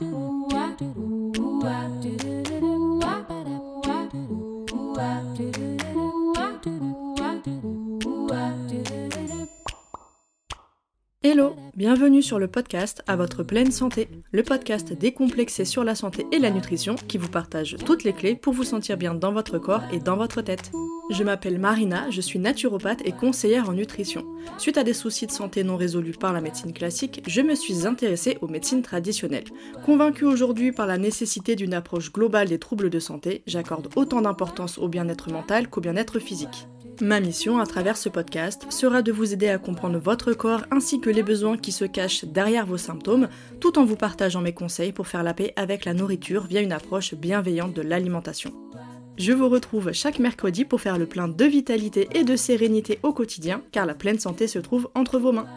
do do do do do do bienvenue sur le podcast À votre pleine santé, le podcast décomplexé sur la santé et la nutrition qui vous partage toutes les clés pour vous sentir bien dans votre corps et dans votre tête. Je m'appelle Marina, je suis naturopathe et conseillère en nutrition. Suite à des soucis de santé non résolus par la médecine classique, je me suis intéressée aux médecines traditionnelles. Convaincue aujourd'hui par la nécessité d'une approche globale des troubles de santé, j'accorde autant d'importance au bien-être mental qu'au bien-être physique. Ma mission à travers ce podcast sera de vous aider à comprendre votre corps ainsi que les besoins qui se cachent derrière vos symptômes, tout en vous partageant mes conseils pour faire la paix avec la nourriture via une approche bienveillante de l'alimentation. Je vous retrouve chaque mercredi pour faire le plein de vitalité et de sérénité au quotidien, car la pleine santé se trouve entre vos mains.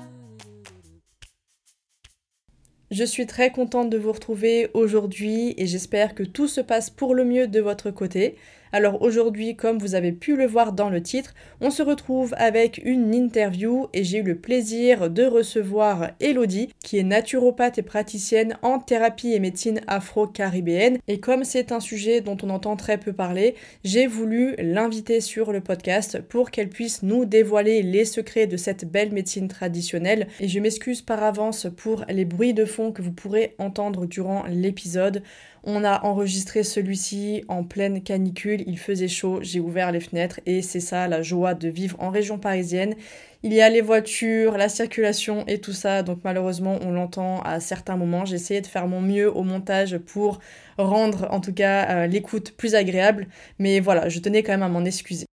Je suis très contente de vous retrouver aujourd'hui et j'espère que tout se passe pour le mieux de votre côté. Alors aujourd'hui, comme vous avez pu le voir dans le titre, on se retrouve avec une interview et j'ai eu le plaisir de recevoir Elodie, qui est naturopathe et praticienne en thérapie et médecine afro-caribéenne. Et comme c'est un sujet dont on entend très peu parler, j'ai voulu l'inviter sur le podcast pour qu'elle puisse nous dévoiler les secrets de cette belle médecine traditionnelle. Et je m'excuse par avance pour les bruits de fond que vous pourrez entendre durant l'épisode. On a enregistré celui-ci en pleine canicule, il faisait chaud, j'ai ouvert les fenêtres et c'est ça la joie de vivre en région parisienne. Il y a les voitures, la circulation et tout ça, donc malheureusement on l'entend à certains moments. J'ai essayé de faire mon mieux au montage pour rendre en tout cas euh, l'écoute plus agréable, mais voilà, je tenais quand même à m'en excuser.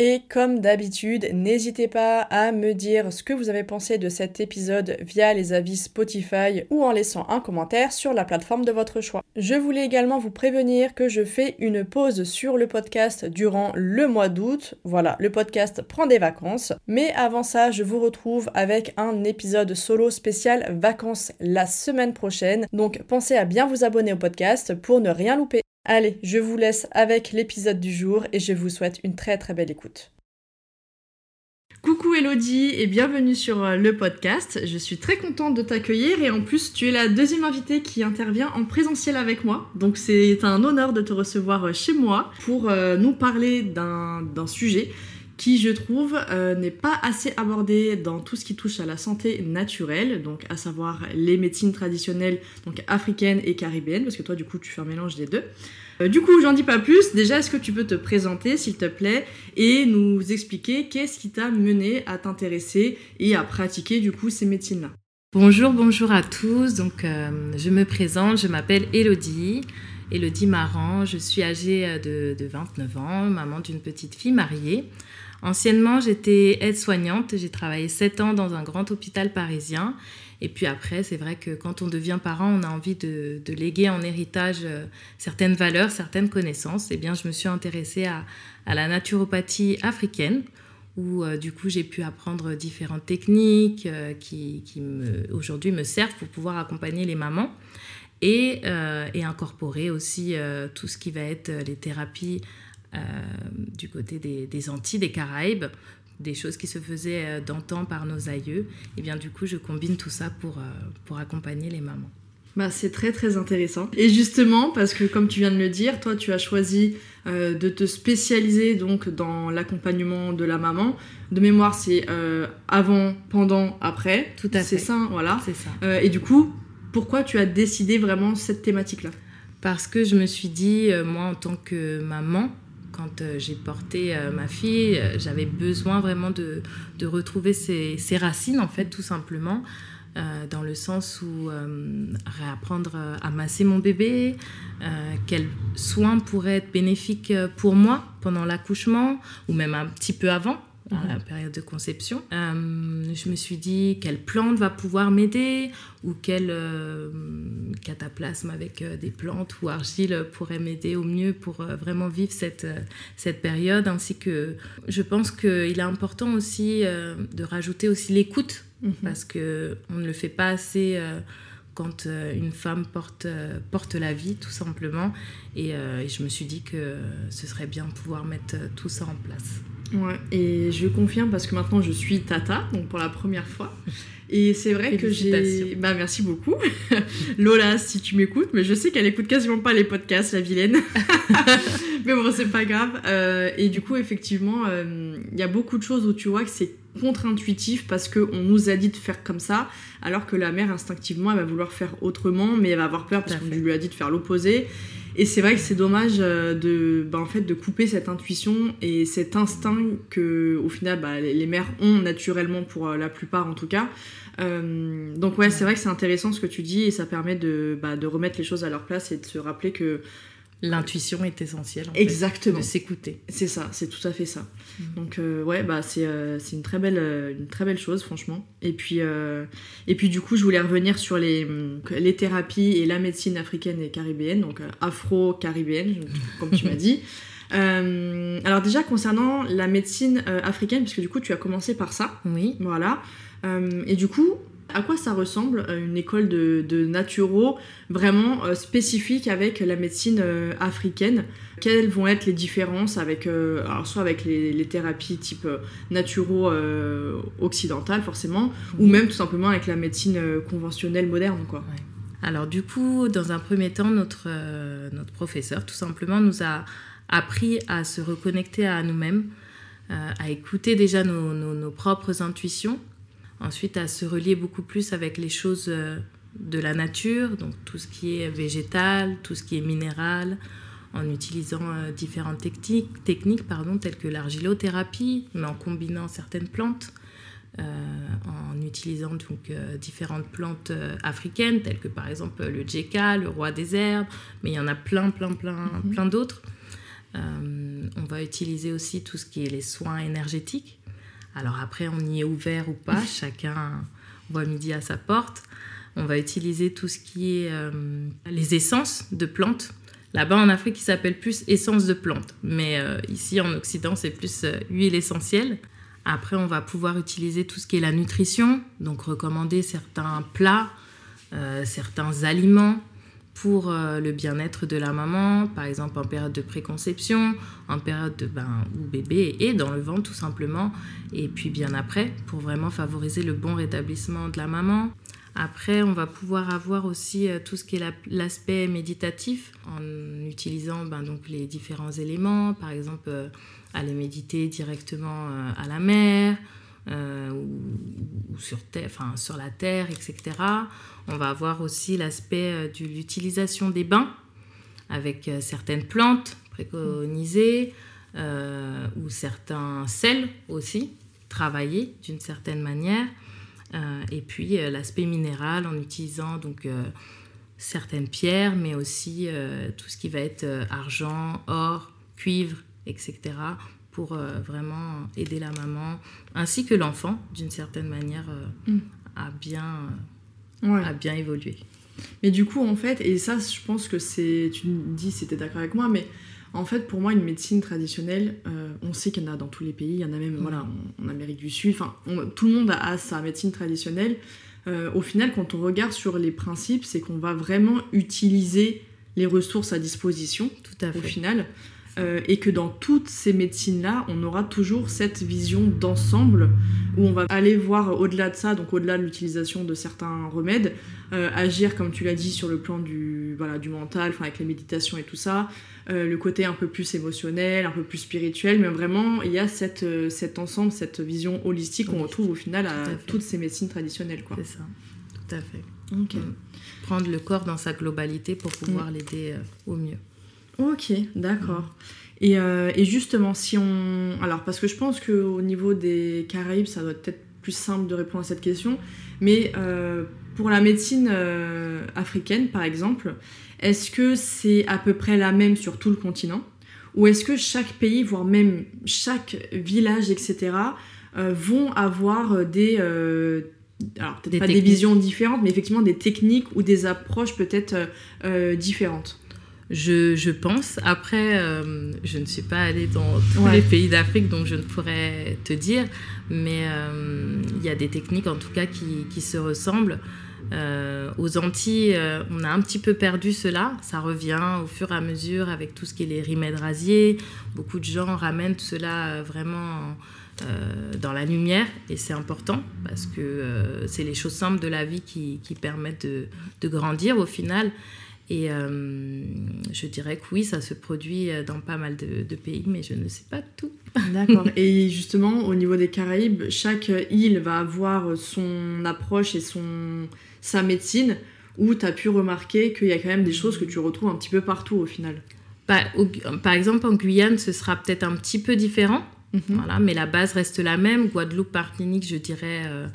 Et comme d'habitude, n'hésitez pas à me dire ce que vous avez pensé de cet épisode via les avis Spotify ou en laissant un commentaire sur la plateforme de votre choix. Je voulais également vous prévenir que je fais une pause sur le podcast durant le mois d'août. Voilà, le podcast prend des vacances. Mais avant ça, je vous retrouve avec un épisode solo spécial vacances la semaine prochaine. Donc pensez à bien vous abonner au podcast pour ne rien louper. Allez, je vous laisse avec l'épisode du jour et je vous souhaite une très très belle écoute. Coucou Elodie et bienvenue sur euh, le podcast. Je suis très contente de t'accueillir et en plus tu es la deuxième invitée qui intervient en présentiel avec moi. Donc c'est un honneur de te recevoir euh, chez moi pour euh, nous parler d'un sujet qui je trouve n'est pas assez abordé dans tout ce qui touche à la santé naturelle, donc à savoir les médecines traditionnelles donc africaines et caribéennes, parce que toi du coup tu fais un mélange des deux. Euh, du coup, j'en dis pas plus. Déjà, est-ce que tu peux te présenter, s'il te plaît, et nous expliquer qu'est-ce qui t'a mené à t'intéresser et à pratiquer du coup ces médecines-là? Bonjour, bonjour à tous. Donc, euh, je me présente, je m'appelle Elodie. Elodie Maran, je suis âgée euh, de 29 ans, maman d'une petite fille mariée. Anciennement, j'étais aide-soignante, j'ai travaillé 7 ans dans un grand hôpital parisien et puis après, c'est vrai que quand on devient parent, on a envie de, léguer en héritage euh, certaines valeurs, certaines connaissances. Et eh bien, je me suis intéressée à, la naturopathie africaine, où euh, du coup j'ai pu apprendre différentes techniques euh, qui, aujourd'hui me servent pour pouvoir accompagner les mamans et, incorporer aussi tout ce qui va être les thérapies du côté des, des Antilles, des Caraïbes, des choses qui se faisaient euh, d'antan par nos aïeux. Et bien du coup, je combine tout ça pour, euh, pour accompagner les mamans. Bah, c'est très très intéressant. Et justement, parce que comme tu viens de le dire, toi tu as choisi euh, de te spécialiser donc dans l'accompagnement de la maman. De mémoire, c'est avant, pendant, après. Tout à fait. C'est ça, voilà. C'est ça. et du coup, pourquoi tu as décidé vraiment cette thématique-là? Parce que je me suis dit, moi en tant que maman, quand euh, j'ai porté euh, ma fille, euh, j'avais besoin vraiment de, de retrouver ses, racines, en fait, tout simplement. dans le sens où réapprendre à masser mon bébé, quels soins pourraient être bénéfiques pour moi pendant l'accouchement ou même un petit peu avant dans la période de conception. Euh, je me suis dit quelle plante va pouvoir m'aider ou quel euh, cataplasme avec euh, des plantes ou argile pourrait m'aider au mieux pour vraiment vivre cette, cette période. Ainsi que je pense qu'il est important aussi de rajouter aussi l'écoute mhm. parce qu'on ne le fait pas assez quand une femme porte, porte la vie, tout simplement. Et, et, je me suis dit que ce serait bien de pouvoir mettre tout ça en place. Ouais, et je confirme parce que maintenant je suis tata, donc pour la première fois. Et c'est vrai que j'ai. Bah, merci beaucoup. Lola, si tu m'écoutes, mais je sais qu'elle écoute quasiment pas les podcasts, la vilaine. mais bon, c'est pas grave. Euh, et du coup, effectivement, euh, il y a beaucoup de choses où tu vois que c'est contre-intuitif parce qu'on nous a dit de faire comme ça, alors que la mère, instinctivement, elle va vouloir faire autrement, mais elle va avoir peur parce qu'on lui a dit de faire l'opposé. Et c'est vrai que c'est dommage euh, de, bah, fait, de couper cette intuition et cet instinct que, au final, bah, les mères ont naturellement pour la plupart en tout cas. Euh, donc ouais, c'est vrai que c'est intéressant ce que tu dis et ça permet de, bah, de remettre les choses à leur place et de se rappeler que L'intuition est essentielle. Exactement. de s'écouter. C'est ça, c'est tout à fait ça. Mm. Donc euh, ouais, bah c'est euh, une très belle une très belle chose franchement. Et puis et puis du coup, je voulais revenir sur les les thérapies et la médecine africaine et caribéenne, donc afro-caribéenne comme tu m'as dit. alors déjà concernant la médecine africaine, puisque du coup tu as commencé par ça. Oui. Voilà. Euh, et du coup, à quoi ça ressemble euh, une école de, de naturo vraiment euh, spécifique avec la médecine africaine? Quelles vont être les différences avec, alors soit avec les, thérapies type naturo occidentale forcément, ou même tout simplement avec la médecine conventionnelle moderne quoi? Alors du coup, dans un premier temps, notre, notre professeur tout simplement nous a appris à se reconnecter à nous-mêmes, à écouter déjà nos, nos propres intuitions Ensuite, à se relier beaucoup plus avec les choses euh, de la nature, donc tout ce qui est végétal, tout ce qui est minéral, en utilisant euh, différentes techniques, techniques pardon, telles que l'argilothérapie, mais en combinant certaines plantes, euh, en utilisant donc différentes plantes africaines, telles que par exemple le djeka, le roi des herbes, mais il y en a plein, plein, plein, mhm. plein d'autres. on va utiliser aussi tout ce qui est les soins énergétiques, alors après, on y est ouvert ou pas, chacun voit midi à sa porte. On va utiliser tout ce qui est euh, les essences de plantes. Là-bas en Afrique, il s'appelle plus essence de plantes, mais euh, ici en Occident, c'est plus euh, huile essentielle. Après, on va pouvoir utiliser tout ce qui est la nutrition, donc recommander certains plats, certains aliments pour euh, le bien-être de la maman, par exemple en période de préconception, en période de, ben, où bébé est dans le ventre tout simplement, et puis bien après, pour vraiment favoriser le bon rétablissement de la maman. Après, on va pouvoir avoir aussi euh, tout ce qui est l'aspect méditatif en utilisant ben, donc les différents éléments, par exemple euh, aller méditer directement à la mer, euh, ou, sur, terre, enfin, sur la terre, etc. On va avoir aussi l'aspect euh, de l'utilisation des bains avec euh, certaines plantes préconisées ou certains sels aussi travaillés d'une certaine manière. et puis l'aspect minéral en utilisant donc certaines pierres, mais aussi tout ce qui va être argent, or, cuivre, etc pour euh, vraiment aider la maman ainsi que l'enfant d'une certaine manière euh, mm. à bien euh, à bien évoluer. Mais du coup en fait et ça je pense que c'est tu me dis si es d'accord avec moi mais en fait pour moi une médecine traditionnelle on sait qu'il y en a dans tous les pays, il y en a même mm. voilà en, Amérique du Sud, enfin tout le monde a, sa médecine traditionnelle. au final quand on regarde sur les principes c'est qu'on va vraiment utiliser les ressources à disposition tout à fait. au final. Euh, et que dans toutes ces médecines-là, on aura toujours cette vision d'ensemble où on va aller voir au-delà de ça, donc au-delà de l'utilisation de certains remèdes, euh, agir, comme tu l'as dit, sur le plan du, voilà, du mental, avec les méditations et tout ça, euh, le côté un peu plus émotionnel, un peu plus spirituel, mais vraiment, il y a cette, cet ensemble, cette vision holistique qu'on retrouve au final à, toutes ces médecines traditionnelles. C'est ça, tout à fait. Mm. Prendre le corps dans sa globalité pour pouvoir mm. l'aider au mieux. Ok, d'accord. Et, euh, et, justement, si on. Alors, parce que je pense qu'au niveau des Caraïbes, ça doit être plus simple de répondre à cette question, mais euh, pour la médecine euh, africaine, par exemple, est-ce que c'est à peu près la même sur tout le continent? Ou est-ce que chaque pays, voire même chaque village, etc., vont avoir des. alors, peut-être pas des visions différentes, mais effectivement des techniques ou des approches peut-être différentes? Je, pense. Après, euh, je ne suis pas allée dans tous les pays d'Afrique, donc je ne pourrais te dire. Mais euh, il y a des techniques, en tout cas, qui, se ressemblent. Euh, aux Antilles, on a un petit peu perdu cela. Ça revient au fur et à mesure avec tout ce qui est les remèdes rasiers. Beaucoup de gens ramènent cela vraiment dans la lumière et c'est important parce que c'est les choses simples de la vie qui, qui permettent de, de, grandir au final. Et je dirais que oui, ça se produit dans pas mal de, de pays, mais je ne sais pas tout. D'accord. et justement, au niveau des Caraïbes, chaque île va avoir son approche et son, sa médecine où tu as pu remarquer qu'il y a quand même des choses que tu retrouves un petit peu partout au final bah, Par exemple, en Guyane, ce sera peut-être un petit peu différent, mhm. voilà, mais la base reste la même. Guadeloupe, Martinique, je dirais euh,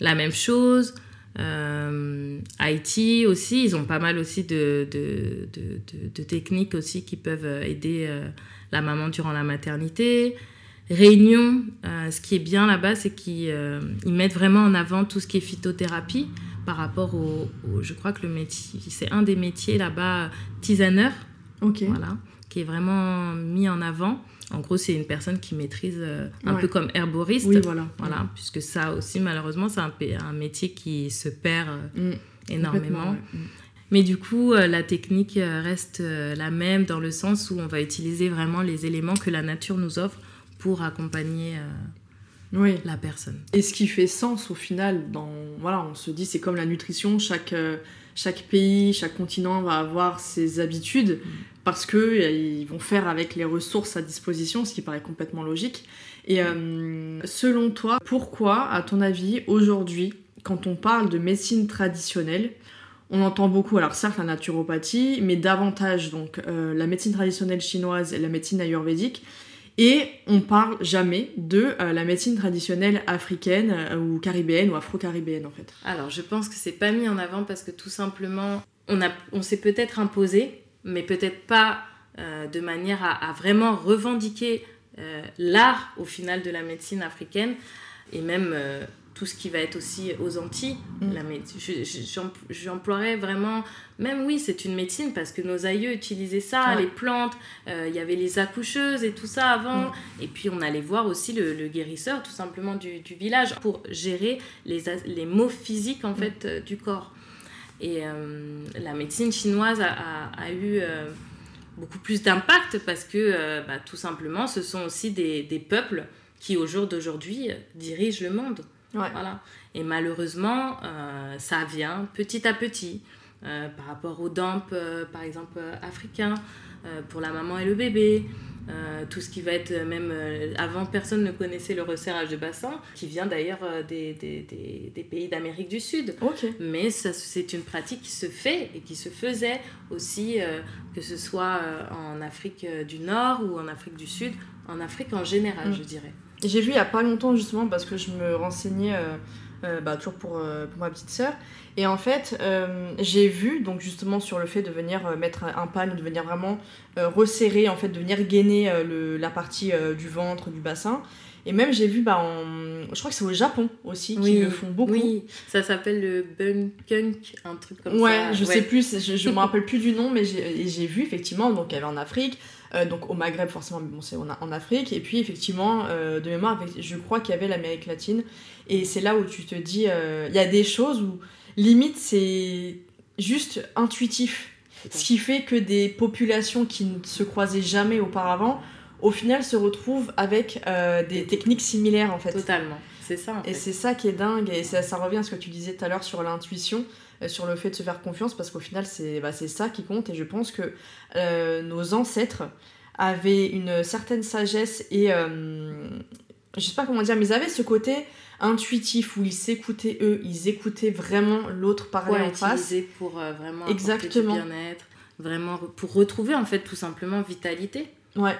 la même chose. Euh, Haïti aussi, ils ont pas mal aussi de, de, de, de techniques aussi qui peuvent aider euh, la maman durant la maternité. Réunion, ce qui est bien là-bas, c'est qu'ils mettent vraiment en avant tout ce qui est phytothérapie par rapport au, je crois que le métier, c'est un des métiers là-bas, tisaneur, voilà, qui est vraiment mis en avant. En gros, c'est une personne qui maîtrise euh, un peu comme herboriste, oui, voilà. voilà, puisque ça aussi, malheureusement, c'est un, un, métier qui se perd euh, mm. énormément. Mm. Mais du coup, euh, la technique reste la même dans le sens où on va utiliser vraiment les éléments que la nature nous offre pour accompagner oui. la personne. Et ce qui fait sens au final, dans, voilà, on se dit c'est comme la nutrition, chaque, chaque pays, chaque continent va avoir ses habitudes mm. Parce que euh, ils vont faire avec les ressources à disposition, ce qui paraît complètement logique. Et euh, selon toi, pourquoi, à ton avis, aujourd'hui, quand on parle de médecine traditionnelle, on entend beaucoup, alors certes la naturopathie, mais davantage donc la médecine traditionnelle chinoise et la médecine ayurvédique, et on parle jamais de euh, la médecine traditionnelle africaine euh, ou caribéenne ou afro-caribéenne en fait. Alors je pense que c'est pas mis en avant parce que tout simplement on s'est peut-être imposé, mais peut-être pas euh, de manière à, à vraiment revendiquer l'art au final de la médecine africaine et même tout ce qui va être aussi aux Antilles. Mm. J'emploierais vraiment, même oui, c'est une médecine parce que nos aïeux utilisaient ça, les plantes, euh, il y avait les accoucheuses et tout ça avant. Mm. Et puis on allait voir aussi le, guérisseur tout simplement du, village pour gérer les, les maux physiques en mm. fait euh, du corps. Et euh, la médecine chinoise a, a, eu beaucoup plus d'impact parce que bah, tout simplement ce sont aussi des, des peuples qui au jour d'aujourd'hui dirigent le monde. Voilà. Et malheureusement, euh, ça vient petit à petit. Euh, par rapport aux damps, euh, par exemple, africains, pour la maman et le bébé. Tout ce qui va être même avant personne ne connaissait le resserrage de bassin qui vient d'ailleurs des, des, des, pays d'Amérique du Sud. Mais c'est une pratique qui se fait et qui se faisait aussi que ce soit en Afrique du Nord ou en Afrique du Sud en Afrique en général mm. je dirais. J'ai vu il y a pas longtemps justement parce que je me renseignais euh, euh, bah, toujours pour, euh, pour, ma petite sœur. Et en fait, j'ai vu donc justement sur le fait de venir mettre un pan, de venir vraiment resserrer, en fait, de venir gainer le, la partie du ventre, du bassin. Et même j'ai vu, bah, en... je crois que c'est au Japon aussi, qui le font beaucoup. Oui, ça s'appelle le bunkunk, un truc comme ça. Ouais, je sais plus, je, je me rappelle plus du nom, mais j'ai vu effectivement, donc il y avait en Afrique, euh, donc au Maghreb forcément, mais bon c'est en, Afrique. Et puis effectivement, euh, de mémoire, je crois qu'il y avait l'Amérique latine. Et c'est là où tu te dis, euh, il y a des choses où limite c'est juste intuitif. Ce qui fait que des populations qui ne se croisaient jamais auparavant, au final se retrouvent avec des techniques similaires en fait. Totalement, c'est ça. Et c'est ça qui est dingue, et ça, ça revient à ce que tu disais tout à l'heure sur l'intuition. Euh, sur le fait de se faire confiance parce qu'au final c'est bah, ça qui compte. Et je pense que euh, nos ancêtres avaient une certaine sagesse et euh, je sais pas comment dire mais ils avaient ce côté intuitif où ils s'écoutaient eux ils écoutaient vraiment l'autre parler en face. pour vraiment exactement. bien-être vraiment pour retrouver en fait tout simplement vitalité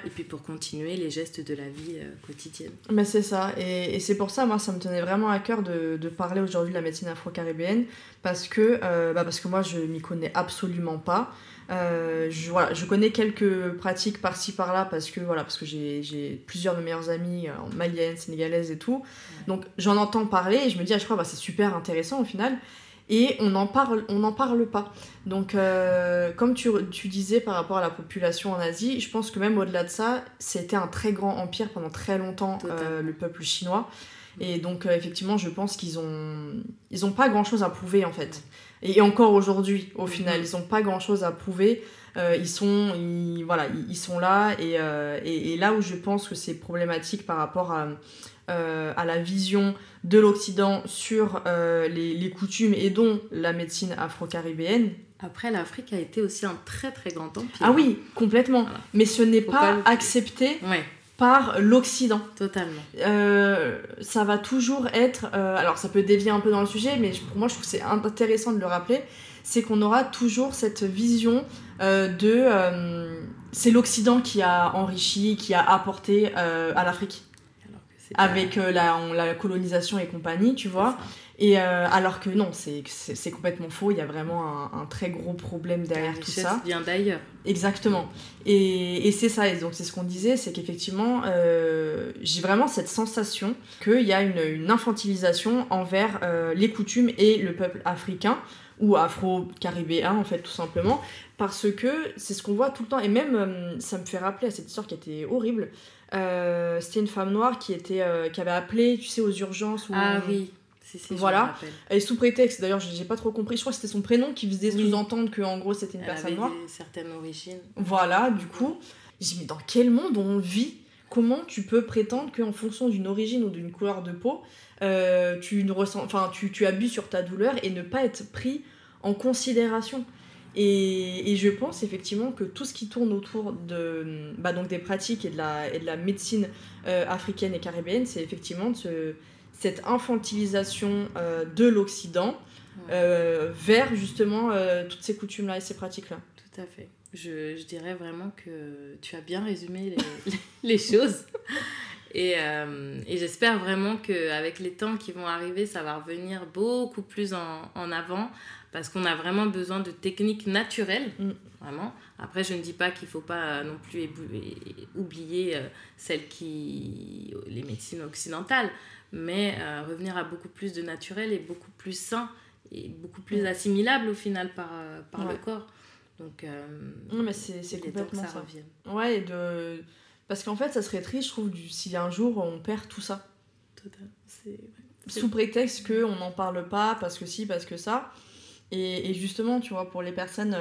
et puis pour continuer les gestes de la vie euh, quotidienne. Mais c'est ça. Et, c'est pour ça, moi, ça me tenait vraiment à cœur de, de parler aujourd'hui de la médecine afro-caribéenne. Parce que, euh, bah parce que moi, je m'y connais absolument pas. Euh, je, voilà, je connais quelques pratiques par-ci par-là parce que, voilà, parce que j'ai plusieurs de mes meilleurs amis maliennes, sénégalaises et tout. Donc j'en entends parler et je me dis, ah, je crois, bah, c'est super intéressant au final et on n'en parle, on n'en parle pas. Donc, euh, comme tu, tu, disais par rapport à la population en Asie, je pense que même au-delà de ça, c'était un très grand empire pendant très longtemps, euh, le peuple chinois. Et donc, euh, effectivement, je pense qu'ils ont, ils ont pas grand-chose à prouver en fait. Et encore aujourd'hui, au final, ils n'ont pas grand-chose à prouver. ils sont, ils, voilà, ils, sont là. Et, et, là où je pense que c'est problématique par rapport à, à la vision de l'Occident sur les, les, coutumes et dont la médecine afro-caribéenne, après, l'Afrique a été aussi un très très grand empire. Ah oui, complètement. Mais ce n'est pas, accepté par l'Occident. Totalement. Euh, ça va toujours être. Euh, alors, ça peut dévier un peu dans le sujet, mais pour moi, je trouve que c'est intéressant de le rappeler. C'est qu'on aura toujours cette vision euh, de. c'est l'Occident qui a enrichi, qui a apporté à l'Afrique. Avec la, la, colonisation et compagnie, tu vois. Et euh, alors que non, c'est complètement faux. Il y a vraiment un, très gros problème derrière tout ça. vient d'ailleurs. Exactement. Et, et c'est ça. Et donc c'est ce qu'on disait, c'est qu'effectivement, euh, j'ai vraiment cette sensation qu'il y a une, une infantilisation envers euh, les coutumes et le peuple africain ou afro-caribéen en fait tout simplement parce que c'est ce qu'on voit tout le temps et même ça me fait rappeler à cette histoire qui était horrible c'était une femme noire qui était qui avait appelé tu sais aux urgences ah oui voilà. Et sous prétexte, d'ailleurs, j'ai pas trop compris, je crois que c'était son prénom qui faisait sous-entendre que en gros c'était une Elle personne noire. Des certaines origines. Voilà, du coup, j'ai dit, mais dans quel monde on vit? Comment tu peux prétendre qu'en fonction d'une origine ou d'une couleur de peau, euh, tu, ne ressens, enfin, tu, tu abuses sur ta douleur et ne pas être pris en considération? Et, et, je pense effectivement que tout ce qui tourne autour de, bah donc des pratiques et de la, et de la médecine euh, africaine et caribéenne, c'est effectivement de se, cette infantilisation euh, de l'Occident euh, vers justement euh, toutes ces coutumes-là et ces pratiques-là. Tout à fait. Je, je, dirais vraiment que tu as bien résumé les, les choses. Et, et j'espère vraiment qu'avec les temps qui vont arriver, ça va revenir beaucoup plus en, en avant parce qu'on a vraiment besoin de techniques naturelles, mm. vraiment. Après, je ne dis pas qu'il ne faut pas non plus oublier celles qui... les médecines occidentales, mais euh, revenir à beaucoup plus de naturel et beaucoup plus sain et beaucoup plus assimilable au final par, euh, par le corps. Donc, euh, non, mais c'est complètement ça. ça. Ouais, de... parce qu'en fait, ça serait triste, je trouve, du... si un jour on perd tout ça. Total. Sous prétexte qu'on n'en parle pas, parce que si, parce que ça. Et, et justement, tu vois, pour les personnes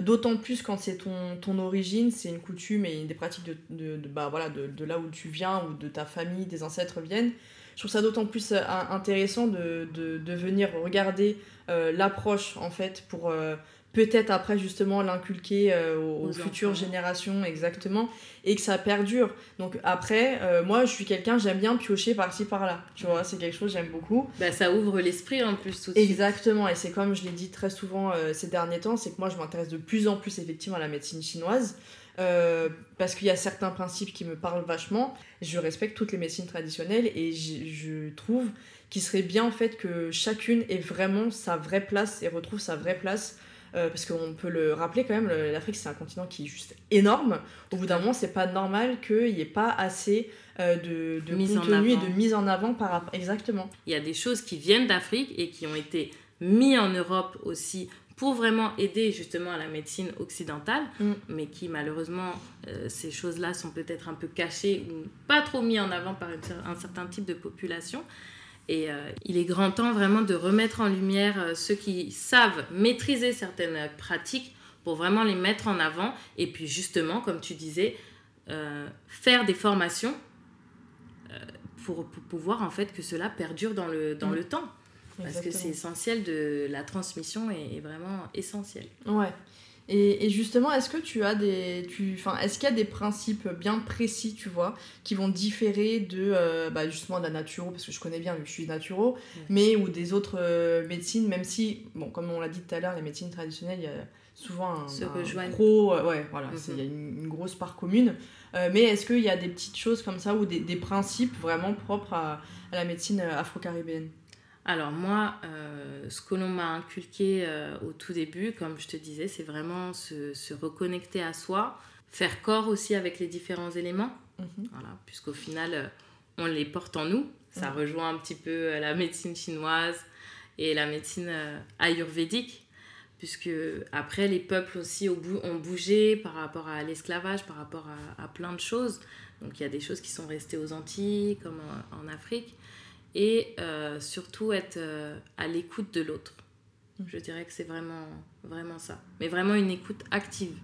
d'autant plus quand c'est ton, ton origine, c'est une coutume et des pratiques de, de, de bah, voilà, de, de, là où tu viens ou de ta famille, des ancêtres viennent, je trouve ça d'autant plus euh, intéressant de, de, de venir regarder euh, l'approche en fait pour euh, peut-être après justement l'inculquer aux, futures générations exactement et que ça perdure. Donc après moi je suis quelqu'un j'aime bien piocher par-ci par-là. Tu vois c'est quelque chose j'aime beaucoup. Bah, ça ouvre l'esprit en plus tout de exactement et c'est comme je l'ai dit très souvent ces derniers temps c'est que moi je m'intéresse de plus en plus effectivement à la médecine chinoise euh, parce qu'il y a certains principes qui me parlent vachement. Je respecte toutes les médecines traditionnelles et je trouve qu'il serait bien en fait que chacune ait vraiment sa vraie place et retrouve sa vraie place. Euh, parce qu'on peut le rappeler quand même, l'Afrique c'est un continent qui est juste énorme. Au bout d'un moment, c'est pas normal qu'il n'y ait pas assez euh, de, de contenu et de mise en avant par rapport. Exactement. Il y a des choses qui viennent d'Afrique et qui ont été mises en Europe aussi pour vraiment aider justement à la médecine occidentale, mm. mais qui malheureusement, euh, ces choses-là sont peut-être un peu cachées ou pas trop mis en avant par un certain type de population. Et euh, il est grand temps vraiment de remettre en lumière euh, ceux qui savent maîtriser certaines pratiques pour vraiment les mettre en avant. Et puis justement, comme tu disais, faire des formations pour, pour, pouvoir en fait que cela perdure dans le, dans mm. le temps. Parce que c'est essentiel de la transmission est, vraiment essentielle. Ouais. Et, et justement, est-ce que tu as des, tu, enfin, est-ce qu'il y a des principes bien précis, tu vois, qui vont différer de, euh, bah, justement, de la naturo, parce que je connais bien, vu que je suis naturo, mais ou des autres euh, médecines, même si, bon, comme on l'a dit tout à l'heure, les médecines traditionnelles, il y a souvent un, Se un gros, euh, ouais, voilà, mhm. il y a une, grosse part commune. mais est-ce qu'il y a des petites choses comme ça ou des, des principes vraiment propres à, à la médecine afro-caribéenne? Alors moi, euh, ce que l'on m'a inculqué euh, au tout début, comme je te disais, c'est vraiment se, reconnecter à soi, faire corps aussi avec les différents éléments, mhm. voilà, puisqu'au final, euh, on les porte en nous. Ça rejoint un petit peu la médecine chinoise et la médecine ayurvédique, puisque après, les peuples aussi ont bougé par rapport à l'esclavage, par rapport à, à, plein de choses. Donc il y a des choses qui sont restées aux Antilles, comme en Afrique et euh, surtout être euh, à l'écoute de l'autre. Je dirais que c'est vraiment, vraiment ça. Mais vraiment une écoute active.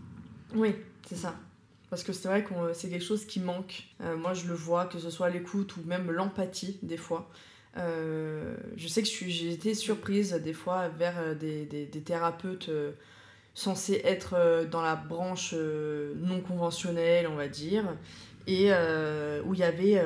Oui, c'est ça. Parce que c'est vrai que c'est quelque chose qui manque. Euh, moi, je le vois, que ce soit l'écoute ou même l'empathie, des fois. Euh, je sais que j'ai été surprise des fois vers euh, des, des, des thérapeutes censés être dans la branche non conventionnelle, on va dire, et où il y avait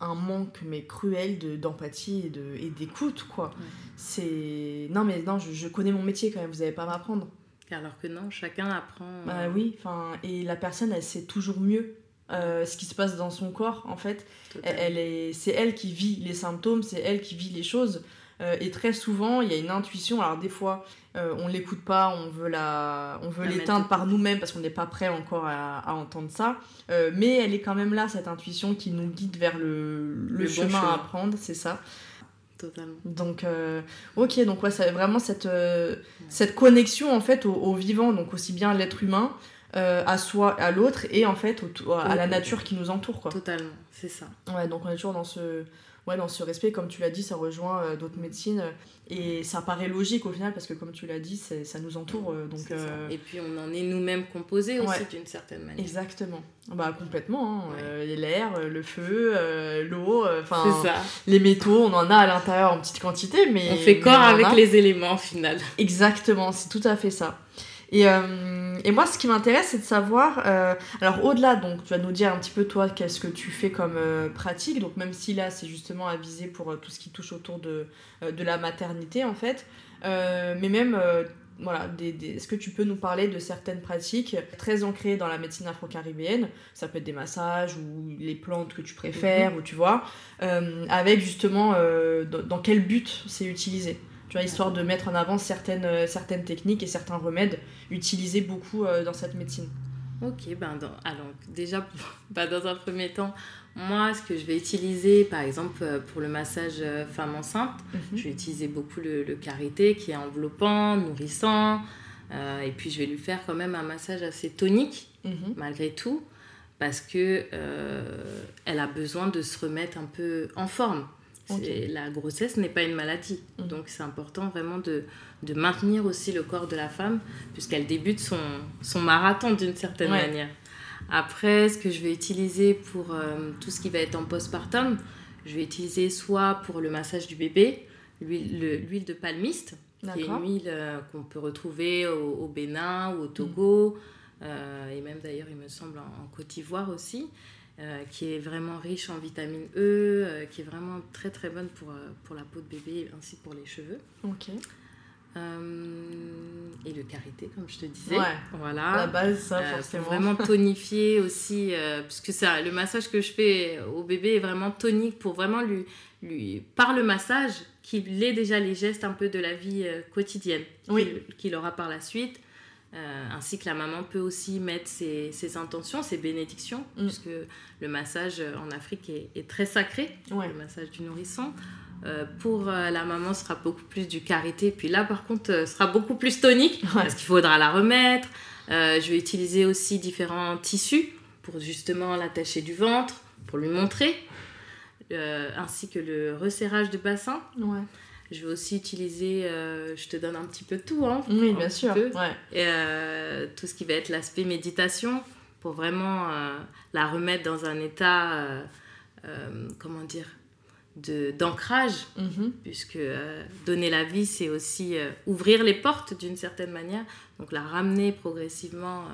un manque mais cruel d'empathie et de et d'écoute quoi. C'est non mais non je, je, connais mon métier quand même vous n'allez pas m'apprendre. Alors que non chacun apprend bah euh, oui enfin et la personne elle sait toujours mieux euh, ce qui se passe dans son corps en fait. Elle, est c'est elle qui vit les symptômes c'est elle qui vit les choses euh, et très souvent il y a une intuition alors des fois euh, on l'écoute pas, on veut la, on veut l'éteindre par nous-mêmes parce qu'on n'est pas prêt encore à, entendre ça. Euh, mais elle est quand même là, cette intuition qui nous guide vers le, le, chemin, à prendre, c'est ça. Totalement. Donc, euh, ok, donc ouais, c'est vraiment cette, cette connexion en fait au, vivant, donc aussi bien l'être humain, à soi, à l'autre, et en fait à la nature qui nous entoure. Quoi. Totalement, c'est ça. Ouais, donc on est toujours dans ce, ouais, dans ce respect, comme tu l'as dit, ça rejoint euh, d'autres médecines. Et ça paraît logique au final, parce que comme tu l'as dit, ça nous entoure. Euh, donc, euh, Et puis on en est nous-mêmes composés aussi d'une certaine manière. Exactement. Bah, complètement. Hein. L'air, le feu, l'eau, enfin les métaux, on en a à l'intérieur en petite quantité. mais On fait corps avec les éléments au final. Exactement, c'est tout à fait ça. Et, euh, et moi, ce qui m'intéresse, c'est de savoir, euh, alors au-delà, donc tu vas nous dire un petit peu toi, qu'est-ce que tu fais comme euh, pratique, donc même si là, c'est justement avisé pour tout ce qui touche autour de, de la maternité, en fait, mais même, voilà, des, des... est-ce que tu peux nous parler de certaines pratiques très ancrées dans la médecine afro-caribéenne? Ça peut être des massages ou les plantes que tu préfères, mhm. ou tu vois, avec justement dans, dans quel but c'est utilisé? Tu vois, histoire de mettre en avant certaines, euh, certaines techniques et certains remèdes utilisés beaucoup euh, dans cette médecine. Ok, ben alors déjà, bah, dans un premier temps, moi, ce que je vais utiliser, par exemple, euh, pour le massage femme enceinte, mhm. je vais utiliser beaucoup le, le, karité qui est enveloppant, nourrissant, et puis je vais lui faire quand même un massage assez tonique, mhm. malgré tout, parce que elle a besoin de se remettre un peu en forme. La grossesse n'est pas une maladie. Mm. Donc c'est important vraiment de, de, maintenir aussi le corps de la femme, puisqu'elle débute son, son marathon d'une certaine manière. Après, ce que je vais utiliser pour euh, tout ce qui va être en postpartum, je vais utiliser soit pour le massage du bébé, l'huile de palmiste, qui est une huile euh, qu'on peut retrouver au, Bénin ou au Togo, mm. euh, et même d'ailleurs, il me semble, en Côte d'Ivoire aussi. Euh, qui est vraiment riche en vitamine E, euh, qui est vraiment très très bonne pour, euh, pour la peau de bébé ainsi pour les cheveux. Ok. et le karité, comme je te disais. Ouais. Voilà. La base, ça, forcément. vraiment tonifier aussi, puisque ça, le massage que je fais au bébé est vraiment tonique pour vraiment lui, lui par le massage, qu'il ait déjà les gestes un peu de la vie quotidienne qu'il aura par la suite. Euh, ainsi que la maman peut aussi mettre ses, ses intentions, ses bénédictions, mm. puisque le massage en Afrique est, très sacré, le massage du nourrisson. Euh, pour euh, la maman, ce sera beaucoup plus du karité. Puis là, par contre, ce sera beaucoup plus tonique, parce qu'il faudra la remettre. je vais utiliser aussi différents tissus pour justement l'attacher du ventre, pour lui montrer, ainsi que le resserrage de bassin. Ouais. Je vais aussi utiliser, euh, je te donne un petit peu tout, hein. Oui, bien sûr. Ouais. Et euh, tout ce qui va être l'aspect méditation pour vraiment euh, la remettre dans un état, comment dire, d'ancrage, mhm. puisque donner la vie, c'est aussi ouvrir les portes d'une certaine manière, donc la ramener progressivement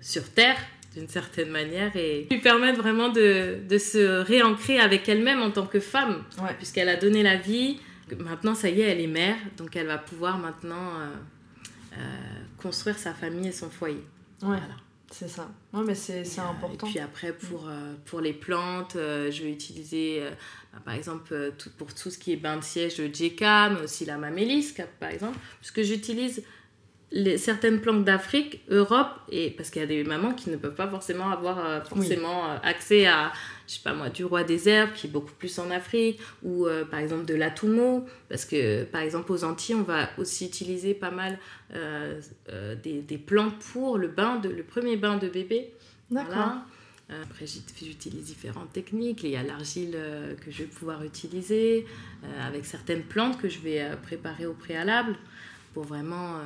sur Terre d'une certaine manière et lui permettre vraiment de, de se réancrer avec elle-même en tant que femme, puisqu'elle a donné la vie, Maintenant, ça y est, elle est mère, donc elle va pouvoir maintenant euh, euh, construire sa famille et son foyer. Ouais, voilà. C'est ça. Ouais, mais c'est euh, important. Et puis après, pour, pour les plantes, je vais utiliser, bah, par exemple, tout, pour tout ce qui est bain de siège, le Jeka, mais aussi la mamélis, par exemple, puisque j'utilise les, certaines plantes d'Afrique, Europe, et parce qu'il y a des mamans qui ne peuvent pas forcément avoir forcément accès à, je sais pas moi, du roi des herbes, qui est beaucoup plus en Afrique, ou euh, par exemple de l'atumo, parce que par exemple aux Antilles, on va aussi utiliser pas mal des, des, plantes pour le, bain de, le premier bain de bébé. D'accord. Après, j'utilise différentes techniques. Il y a l'argile que je vais pouvoir utiliser avec certaines plantes que je vais préparer au préalable. pour vraiment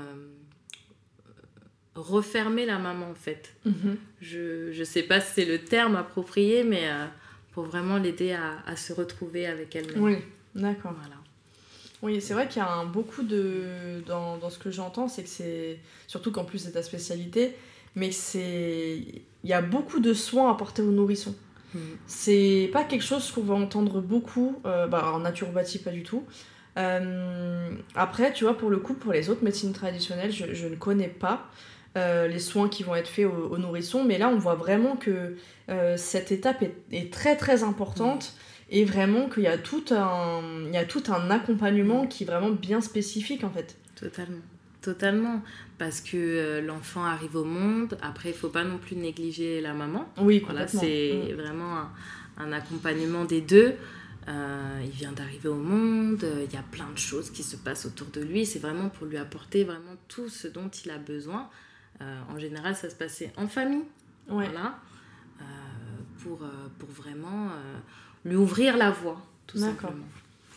refermer la maman en fait. Mhm. Je ne sais pas si c'est le terme approprié, mais pour vraiment l'aider à, à, se retrouver avec elle-même. Oui, d'accord. Voilà. Oui, c'est vrai qu'il y a un, beaucoup de. Dans, dans ce que j'entends, c'est que c'est. Surtout qu'en plus c'est ta spécialité, mais c'est. Il y a beaucoup de soins apportés aux nourrissons. Mm. C'est pas quelque chose qu'on va entendre beaucoup, euh, bah, en naturopathie pas du tout. Euh, après, tu vois, pour le coup, pour les autres médecines traditionnelles, je, je ne connais pas euh, les soins qui vont être faits aux, nourrissons, mais là, on voit vraiment que cette étape est, est, très très importante. Et vraiment qu'il y a tout un il y a tout un accompagnement qui est vraiment bien spécifique en fait totalement totalement parce que euh, l'enfant arrive au monde après il faut pas non plus négliger la maman oui voilà c'est mm. vraiment un, accompagnement des deux euh, il vient d'arriver au monde, il y a plein de choses qui se passent autour de lui. C'est vraiment pour lui apporter vraiment tout ce dont il a besoin. Euh, en général, ça se passait en famille. Voilà. pour, pour vraiment lui ouvrir la voie, tout simplement.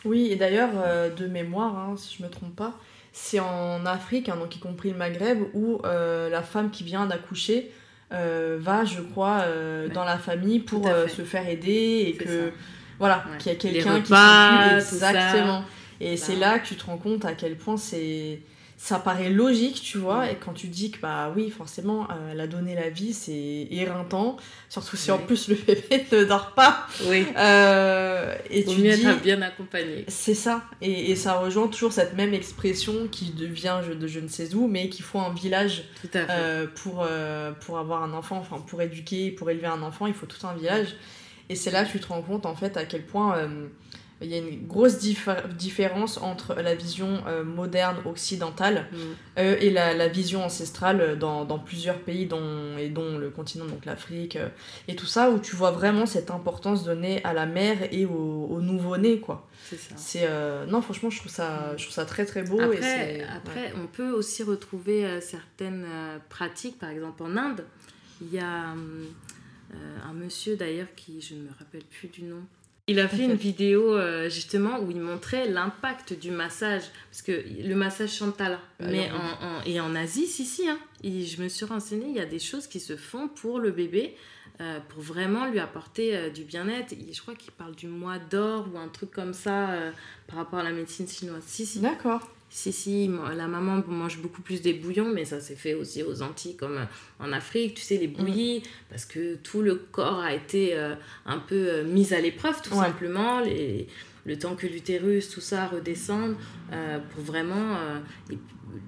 Oui, et d'ailleurs, euh, de mémoire, hein, si je me trompe pas, c'est en Afrique, hein, donc y compris le Maghreb, où euh, la femme qui vient d'accoucher euh, va, je crois, dans la famille pour se faire aider et que voilà, qu'il y a quelqu'un qui s'occupe exactement. Et c'est là que tu te rends compte à quel point c'est ça paraît logique, tu vois, et quand tu dis que, bah oui, forcément, euh, elle a donné la vie, c'est éreintant, surtout si en plus le bébé ne dort pas. Oui. Euh, et tu mieux être bien accompagné. C'est ça, et, et, ça rejoint toujours cette même expression qui devient de je ne sais où, mais qu'il faut un village euh, pour, euh, pour avoir un enfant, enfin pour éduquer, pour élever un enfant, il faut tout un village. Et c'est là que tu te rends compte, en fait, à quel point il y a une grosse différence entre la vision euh, moderne occidentale mm. euh, et la, la, vision ancestrale dans, dans, plusieurs pays dont, et dont le continent, donc l'Afrique euh, et tout ça, où tu vois vraiment cette importance donnée à la mère et au, au nouveau-né, quoi. C'est non, franchement, je trouve, ça, je trouve ça très très beau. Après, et après on peut aussi retrouver certaines pratiques, par exemple en Inde, il y a un monsieur d'ailleurs qui, je ne me rappelle plus du nom, il a fait une vidéo euh, justement où il montrait l'impact du massage. Parce que le massage Chantal, bah, mais en, et en Asie, si, si. Hein, et je me suis renseignée, il y a des choses qui se font pour le bébé, euh, pour vraiment lui apporter euh, du bien-être. Je crois qu'il parle du mois d'or ou un truc comme ça par rapport à la médecine chinoise. Si, si. D'accord. Si, si, la maman mange beaucoup plus des bouillons, mais ça s'est fait aussi aux Antilles, comme euh, en Afrique, tu sais, les bouillies, mm. parce que tout le corps a été euh, un peu euh, mis à l'épreuve, tout simplement. Les, le temps que l'utérus, tout ça redescende, pour vraiment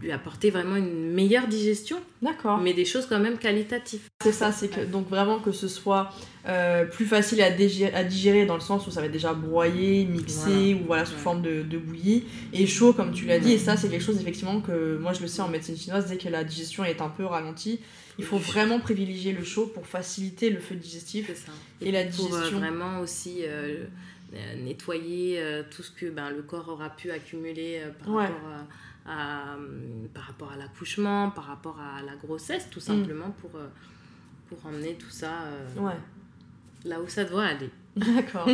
lui apporter vraiment une meilleure digestion. D'accord. Mais des choses quand même qualitatives. C'est ça, c'est que donc vraiment que ce soit euh, plus facile à digérer, à digérer, dans le sens où ça va être déjà broyé, mixé ou voilà sous forme de, de, bouillie et chaud comme tu l'as dit. Et ça, c'est quelque chose effectivement que moi je le sais en médecine chinoise, dès que la digestion est un peu ralentie, il faut vraiment privilégier le chaud pour faciliter le feu digestif et, la digestion. Pour euh, vraiment aussi euh, nettoyer tout ce que ben, le corps aura pu accumuler par rapport à par rapport à l'accouchement, par rapport à la grossesse, tout mm. simplement pour, euh, pour emmener tout ça euh, là où ça doit aller. D'accord.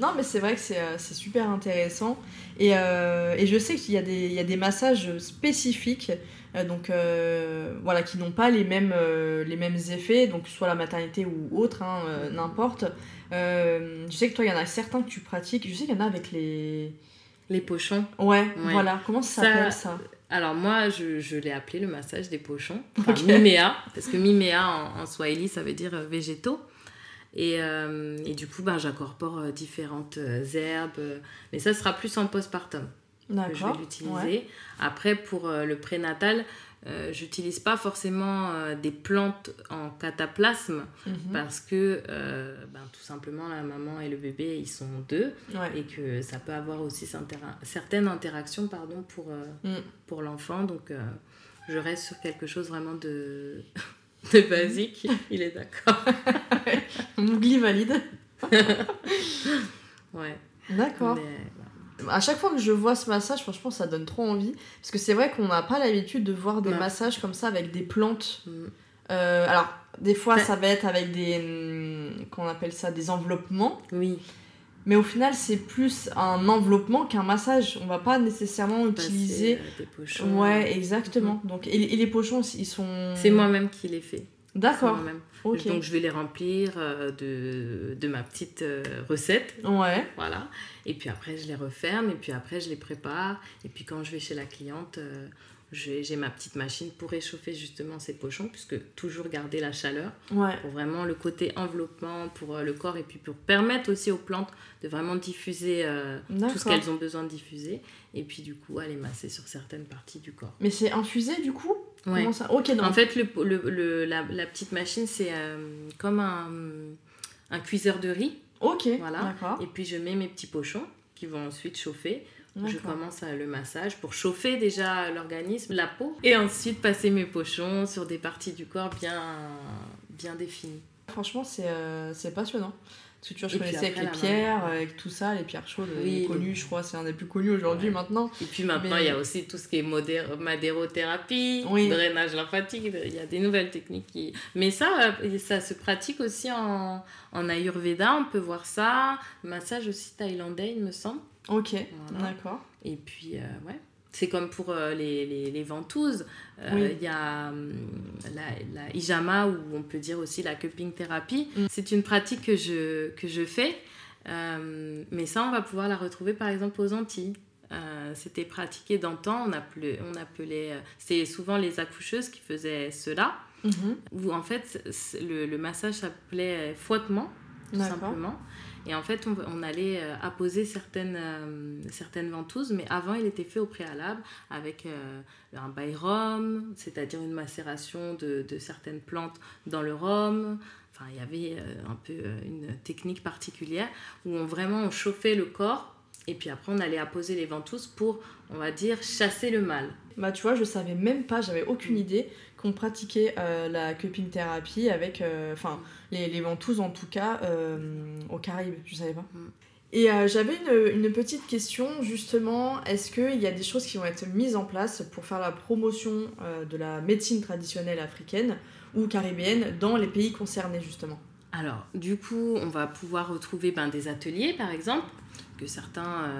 non, mais c'est vrai que c'est euh, super intéressant. Et, et je sais qu'il y, a des, il y a des massages spécifiques donc voilà qui n'ont pas les mêmes, les mêmes effets donc soit la maternité ou autre hein, n'importe je sais que toi il y en a certains que tu pratiques je sais qu'il y en a avec les les pochons. Ouais, voilà. Comment ça s'appelle ça, Alors moi, je, je l'ai appelé le massage des pochons. Enfin, Mimea, parce que Mimea en, Swahili, ça veut dire euh, végétaux. Et, euh, et, du coup, ben, j'incorpore euh, différentes herbes. mais ça sera plus en postpartum que je vais l'utiliser. Après, pour le prénatal, euh, j'utilise pas forcément euh, des plantes en cataplasme mhm. parce que euh, ben, tout simplement la maman et le bébé ils sont deux et que ça peut avoir aussi certaines interactions pardon, pour, mm. pour l'enfant. Donc je reste sur quelque chose vraiment de, de basique. Il est d'accord. Oublie valide. Ouais. D'accord à chaque fois que je vois ce massage, franchement, ça donne trop envie. Parce que c'est vrai qu'on n'a pas l'habitude de voir des massages comme ça avec des plantes. Mm. Euh, alors, des fois, ça va être avec des. Hum, qu'on appelle ça Des enveloppements. Oui. Mais au final, c'est plus un enveloppement qu'un massage. On va pas nécessairement utiliser. des pochons. Ouais, exactement. Mhm. Donc, et, les pochons, ils sont. C'est moi-même qui les fais. D'accord. Donc je vais les remplir euh, de, de ma petite euh, recette. Ouais. Voilà. Et puis après, je les referme. Et puis après, je les prépare. Et puis quand je vais chez la cliente, euh, j'ai ma petite machine pour réchauffer justement ces pochons, puisque toujours garder la chaleur. Ouais. Pour vraiment le côté enveloppement pour le corps. Et puis pour permettre aussi aux plantes de vraiment diffuser tout ce qu'elles ont besoin de diffuser. Et puis du coup, aller masser sur certaines parties du corps. Mais c'est infusé du coup? Ouais. ça? Ok, En fait, le, le, la, la, petite machine, c'est euh, comme un, un, cuiseur de riz. Ok, voilà. Et puis, je mets mes petits pochons qui vont ensuite chauffer. Je commence le massage pour chauffer déjà l'organisme, la peau, et ensuite passer mes pochons sur des parties du corps bien, bien définies. Franchement, c'est euh, passionnant. Parce que tu vois, je connaissais avec les pierres, avec tout ça, les pierres chaudes, oui, connues, je crois, c'est un des plus connus aujourd'hui maintenant. Et puis maintenant, il y a aussi tout ce qui est madérothérapie, drainage lymphatique, il y a des nouvelles techniques qui. Mais ça, euh, ça se pratique aussi en, en Ayurveda, on peut voir ça. Massage aussi thaïlandais, il me semble. Ok, d'accord. Et puis, euh, ouais. C'est comme pour euh, les, les, les, ventouses. Euh, il y a hum, la, la, hijama, ou on peut dire aussi la cupping thérapie. Mm. C'est une pratique que je, que je fais. Euh, mais ça, on va pouvoir la retrouver par exemple aux Antilles. C'était pratiqué d'antan. On appelait, on appelait c'est souvent les accoucheuses qui faisaient cela. Mm-hmm. Où en fait, le, le massage s'appelait fouettement, tout simplement. Et en fait, on, allait euh, apposer certaines, euh, certaines ventouses, mais avant, il était fait au préalable avec euh, un bail rhum, c'est-à-dire une macération de, de, certaines plantes dans le rhum. Enfin, il y avait un peu une technique particulière où on vraiment on chauffait le corps et puis après, on allait apposer les ventouses pour, on va dire, chasser le mal. Bah, tu vois, je savais même pas, j'avais aucune idée qu'on pratiquait la cupping thérapie avec. Enfin les, les ventouses en tout cas, euh, aux Caraïbes, je savais pas. Mm. Et euh, j'avais une, une, petite question justement, est-ce qu'il y a des choses qui vont être mises en place pour faire la promotion euh, de la médecine traditionnelle africaine ou caribéenne dans les pays concernés justement? Alors, du coup, on va pouvoir retrouver ben, des ateliers par exemple, que certains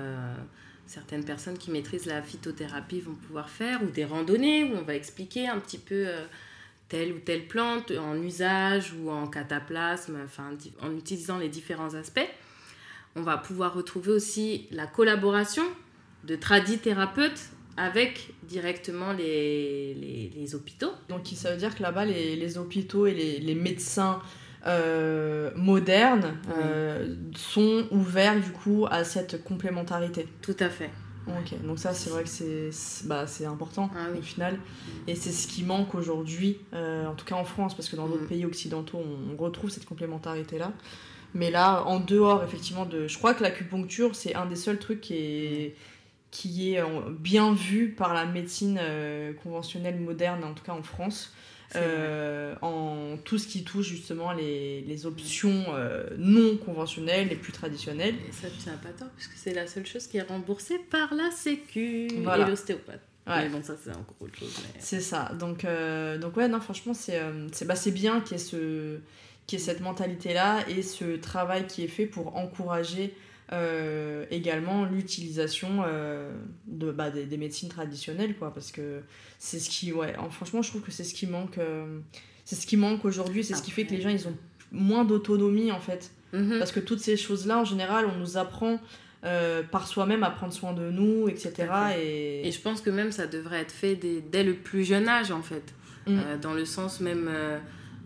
certaines personnes qui maîtrisent la phytothérapie vont pouvoir faire, ou des randonnées où on va expliquer un petit peu telle ou telle plante en usage ou en cataplasme, enfin, en utilisant les différents aspects. On va pouvoir retrouver aussi la collaboration de tradithérapeutes avec directement les, les, hôpitaux. Donc ça veut dire que là-bas, les, les, hôpitaux et les médecins euh, modernes euh, sont ouverts du coup à cette complémentarité. Tout à fait. Ok, donc ça c'est vrai que c'est bah, important ah au final. Et c'est ce qui manque aujourd'hui, euh, en tout cas en France, parce que dans d'autres mm. pays occidentaux on, retrouve cette complémentarité-là. Mais là, en dehors effectivement de... Je crois que l'acupuncture c'est un des seuls trucs qui est, qui est bien vu par la médecine conventionnelle moderne, en tout cas en France. Euh, en tout ce qui touche justement les, les options euh, non conventionnelles, les plus traditionnelles. Et ça, tu n'as pas tort, parce que c'est la seule chose qui est remboursée par la Sécu et l'ostéopathe. Ouais. Mais bon, ça, c'est encore autre chose. C'est ça. Donc, euh, donc, ouais, non, franchement, c'est bah, bien qu'il y ait, ce, qu ait cette mentalité-là et ce travail qui est fait pour encourager euh, également l'utilisation euh, de, bah, des, médecines traditionnelles, quoi, parce que c'est ce qui, ouais, franchement, je trouve que c'est ce qui manque, euh, c'est ce qui manque aujourd'hui, c'est ce qui fait que les gens, ils ont moins d'autonomie, en fait, mhm. parce que toutes ces choses-là, en général, on nous apprend par soi-même à prendre soin de nous, etc. Et... et je pense que même ça devrait être fait dès, dès le plus jeune âge, en fait, mm. dans le sens même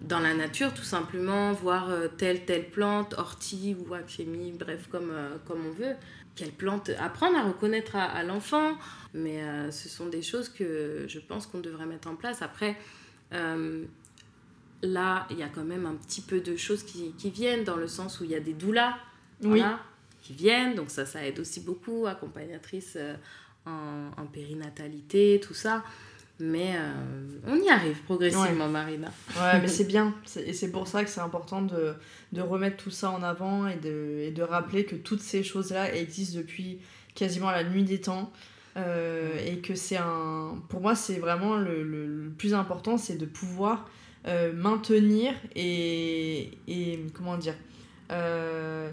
dans la nature tout simplement, voir euh, telle telle plante, ortie ou achémie, bref comme, euh, comme on veut. Quelle plante Apprendre à reconnaître à, l'enfant, mais euh, ce sont des choses que je pense qu'on devrait mettre en place. Après, là, il y a quand même un petit peu de choses qui, qui viennent dans le sens où il y a des doulas qui viennent, donc ça, ça aide aussi beaucoup, accompagnatrice en, en périnatalité, tout ça. Mais euh, on y arrive progressivement, Marina. Ouais, mais c'est bien. Et c'est pour ça que c'est important de, de, remettre tout ça en avant et de, et de rappeler que toutes ces choses-là existent depuis quasiment la nuit des temps. Euh, et que c'est un. Pour moi, c'est vraiment le, le, plus important, c'est de pouvoir euh, maintenir et, et. Comment dire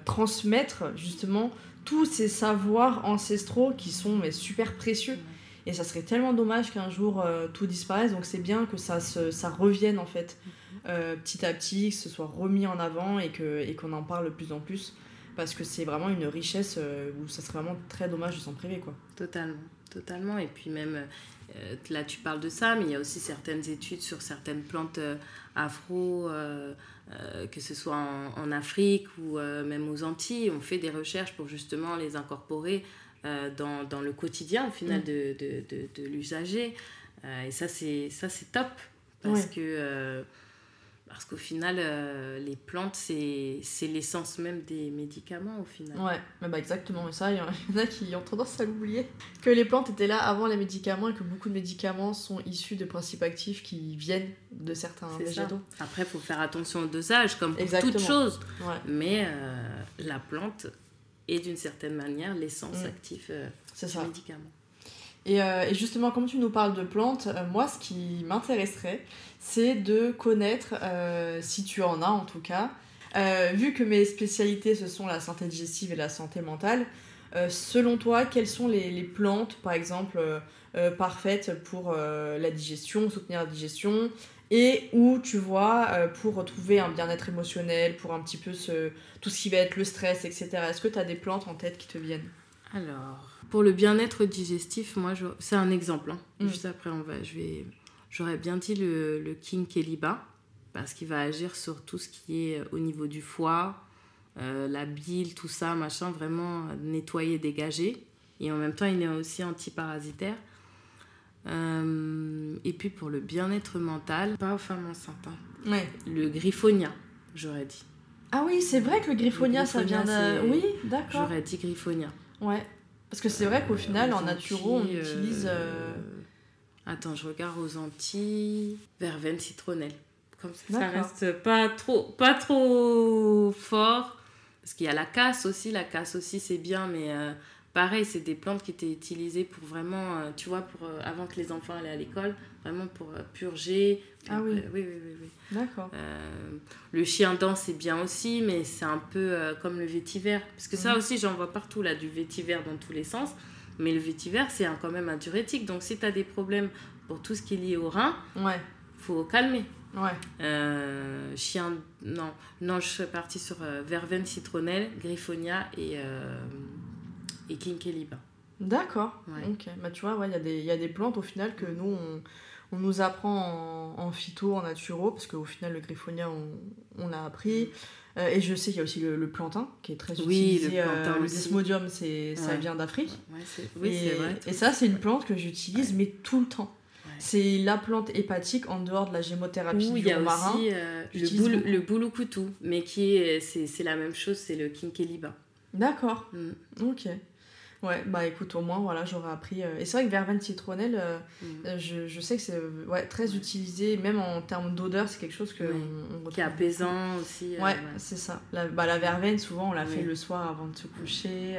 transmettre justement tous ces savoirs ancestraux qui sont mais, super précieux. Et ça serait tellement dommage qu'un jour tout disparaisse. Donc c'est bien que ça, se, ça revienne en fait petit à petit, que ce soit remis en avant et qu'on et qu'on en parle de plus en plus parce que c'est vraiment une richesse euh, où ça serait vraiment très dommage de s'en priver quoi. Totalement, totalement. Et puis même euh, là tu parles de ça, mais il y a aussi certaines études sur certaines plantes euh, afro, que ce soit en, Afrique ou même aux Antilles. On fait des recherches pour justement les incorporer dans, dans, le quotidien au final mm. de, de, de, de l'usager. et ça c'est top parce que parce qu'au final, euh, les plantes, c'est l'essence même des médicaments, au final. Ouais, bah exactement. ça, il y en a qui ont tendance à l'oublier. Que les plantes étaient là avant les médicaments et que beaucoup de médicaments sont issus de principes actifs qui viennent de certains végétaux. Après, il faut faire attention au dosage, comme pour toute chose. Mais euh, la plante est d'une certaine manière l'essence mm. active euh, du médicament. Et, et, justement, comme tu nous parles de plantes, moi, ce qui m'intéresserait, c'est de connaître, euh, si tu en as en tout cas, euh, vu que mes spécialités ce sont la santé digestive et la santé mentale, euh, selon toi, quelles sont les, plantes, par exemple, parfaites pour la digestion, soutenir la digestion, et où tu vois, pour retrouver un bien-être émotionnel, pour un petit peu ce, tout ce qui va être le stress, etc. Est-ce que tu as des plantes en tête qui te viennent? Alors, pour le bien-être digestif, moi, c'est un exemple. Hein. Mm. Juste après, on va, je vais J'aurais bien dit le, le King Keliba, parce qu'il va agir sur tout ce qui est au niveau du foie, euh, la bile, tout ça, machin, vraiment nettoyer, dégager. Et en même temps, il est aussi antiparasitaire. Euh, et puis pour le bien-être mental, pas aux femmes enceintes. Hein. Ouais. Le griffonia, j'aurais dit. Ah oui, c'est vrai que le griffonia, ça vient de. Oui, d'accord. J'aurais dit griffonia. Ouais. Parce que c'est vrai qu'au final, en naturo, on utilise. Euh, Attends, je regarde aux Antilles. Verveine citronnelle. Comme ça, ça reste pas trop, pas trop fort. Parce qu'il y a la casse aussi. La casse aussi, c'est bien, mais euh, pareil, c'est des plantes qui étaient utilisées pour vraiment, euh, tu vois, pour, euh, avant que les enfants allaient à l'école, vraiment pour purger. Ah oui. oui, oui, oui, oui. D'accord. le chien dent, c'est bien aussi, mais c'est un peu comme le vétiver. Parce que ça mhm. aussi, j'en vois partout, là, du vétiver dans tous les sens. Mais le vétiver, c'est quand même un diurétique. Donc, si tu as des problèmes pour tout ce qui est lié au rein, ouais. faut calmer. Ouais. Euh, chien, non, non, je suis partie sur euh, verveine citronnelle, griffonia et, euh, et kinkeliba. D'accord. Ok. Bah, tu vois, il ouais, y, y, a des plantes au final que nous, on, on nous apprend en, en, phyto, en naturo, parce qu'au final, le griffonia, on, on a appris. Euh, et je sais qu'il y a aussi le, plantain qui est très oui, utilisé. Le plantain euh, le desmodium, c'est, ça vient d'Afrique. oui, et, c'est vrai. Et ça, c'est une plante que j'utilise, mais tout le temps. C'est la plante hépatique en dehors de la gémothérapie du il y a marin. aussi euh, le, le boulou-coutou, mais qui est, c'est, c'est la même chose, c'est le kinkeliba. D'accord. Mm. Ok. Ouais, bah écoute, au moins, voilà, j'aurais appris. Euh, et c'est vrai que verveine citronnelle, euh, mm. euh, je, je, sais que c'est ouais, très utilisé, même en termes d'odeur, c'est quelque chose que on, Qui est apaisant aussi. ouais, c'est ça. La, bah, la verveine, souvent, on la fait le soir avant de se coucher,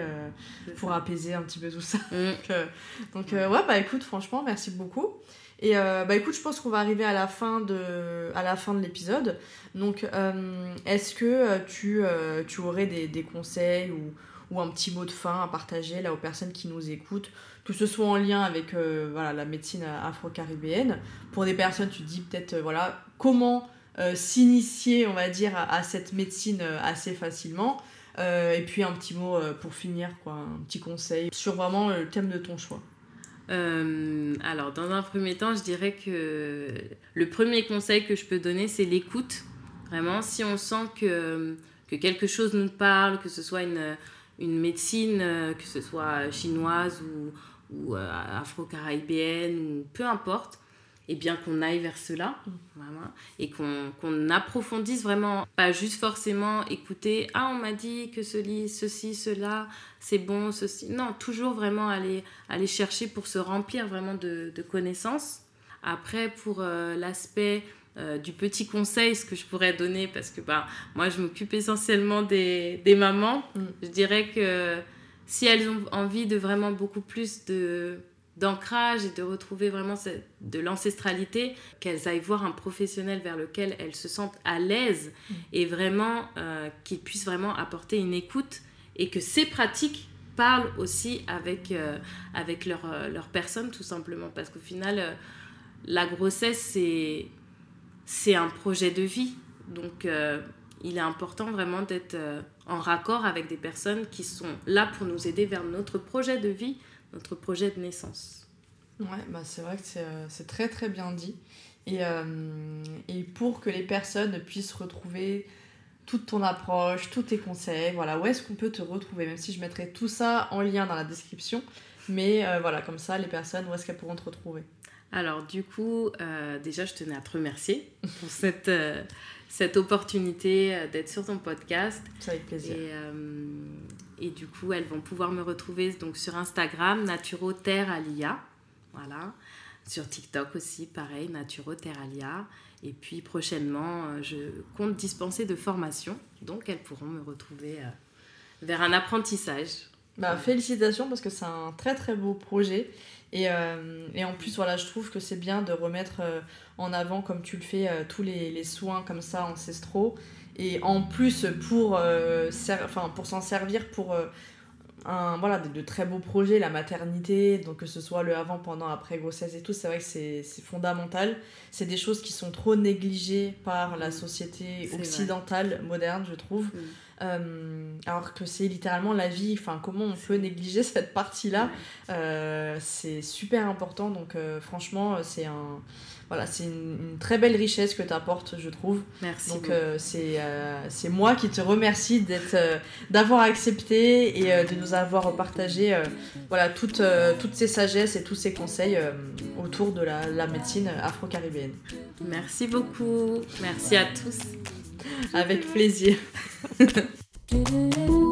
pour apaiser un petit peu tout ça. Mm. donc, ouais, bah écoute, franchement, merci beaucoup. Et bah écoute, je pense qu'on va arriver à la fin de, à la fin de l'épisode. Donc, est-ce que tu, tu aurais des, des conseils ou ou un petit mot de fin à partager là aux personnes qui nous écoutent, que ce soit en lien avec euh, voilà, la médecine afro-caribéenne. Pour des personnes, tu dis peut-être euh, voilà, comment euh, s'initier, on va dire, à, cette médecine assez facilement. et puis un petit mot pour finir, quoi, un petit conseil sur vraiment le thème de ton choix. alors, dans un premier temps, je dirais que le premier conseil que je peux donner, c'est l'écoute. Vraiment, si on sent que, que quelque chose nous parle, que ce soit une, une médecine, euh, que ce soit chinoise ou, ou euh, afro-caribéenne, ou peu importe, et bien qu'on aille vers cela, vraiment, et qu'on approfondisse vraiment, pas juste forcément écouter, ah on m'a dit que ce ceci, cela, c'est bon, ceci, non, toujours vraiment aller, aller chercher pour se remplir vraiment de, de connaissances. Après, pour euh, l'aspect euh, du petit conseil, ce que je pourrais donner, parce que bah, moi, je m'occupe essentiellement des, des mamans. Mm. Je dirais que si elles ont envie de vraiment beaucoup plus de, d'ancrage et de retrouver vraiment de l'ancestralité, qu'elles aillent voir un professionnel vers lequel elles se sentent à l'aise mm. et vraiment euh, qu'il puisse vraiment apporter une écoute et que ces pratiques parlent aussi avec, euh, avec leur, euh, leur, personne tout simplement parce qu'au final la grossesse c'est c'est un projet de vie donc il est important vraiment d'être en raccord avec des personnes qui sont là pour nous aider vers notre projet de vie notre projet de naissance. Ouais, bah c'est vrai que c'est euh, très très bien dit. Et, euh, et, pour que les personnes puissent retrouver toute ton approche, tous tes conseils, voilà, où est-ce qu'on peut te retrouver? Même si je mettrai tout ça en lien dans la description, mais euh, voilà, comme ça, les personnes, où est-ce qu'elles pourront te retrouver? Alors du coup, déjà, je tenais à te remercier pour cette cette opportunité euh, d'être sur ton podcast. C'est avec plaisir. Et, euh, et, du coup, elles vont pouvoir me retrouver donc sur Instagram, Naturo Alia. Voilà. Sur TikTok aussi, pareil, Naturo Alia. Et puis prochainement, euh, je compte dispenser de formation. Donc, elles pourront me retrouver vers un apprentissage. Bah, félicitations parce que c'est un très très beau projet. Et, euh, en plus, voilà, je trouve que c'est bien de remettre euh, en avant, comme tu le fais, euh, tous les, soins comme ça ancestraux. Et en plus, pour s'en servir pour un, voilà, de, très beaux projets, la maternité, donc que ce soit le avant, pendant, après grossesse et tout, c'est vrai que c'est fondamental. C'est des choses qui sont trop négligées par la mm. société occidentale moderne, je trouve. Mm. Euh, alors que c'est littéralement la vie, enfin comment on peut négliger cette partie-là, euh, c'est super important, donc euh, franchement c'est un... Voilà, c'est une, très belle richesse que tu apportes, je trouve. Merci. Donc c'est c'est moi qui te remercie d'être d'avoir accepté et de nous avoir partagé voilà, toutes, toutes ces sagesses et tous ces conseils autour de la, la médecine afro-caribéenne. Merci beaucoup. Merci à tous. Avec plaisir.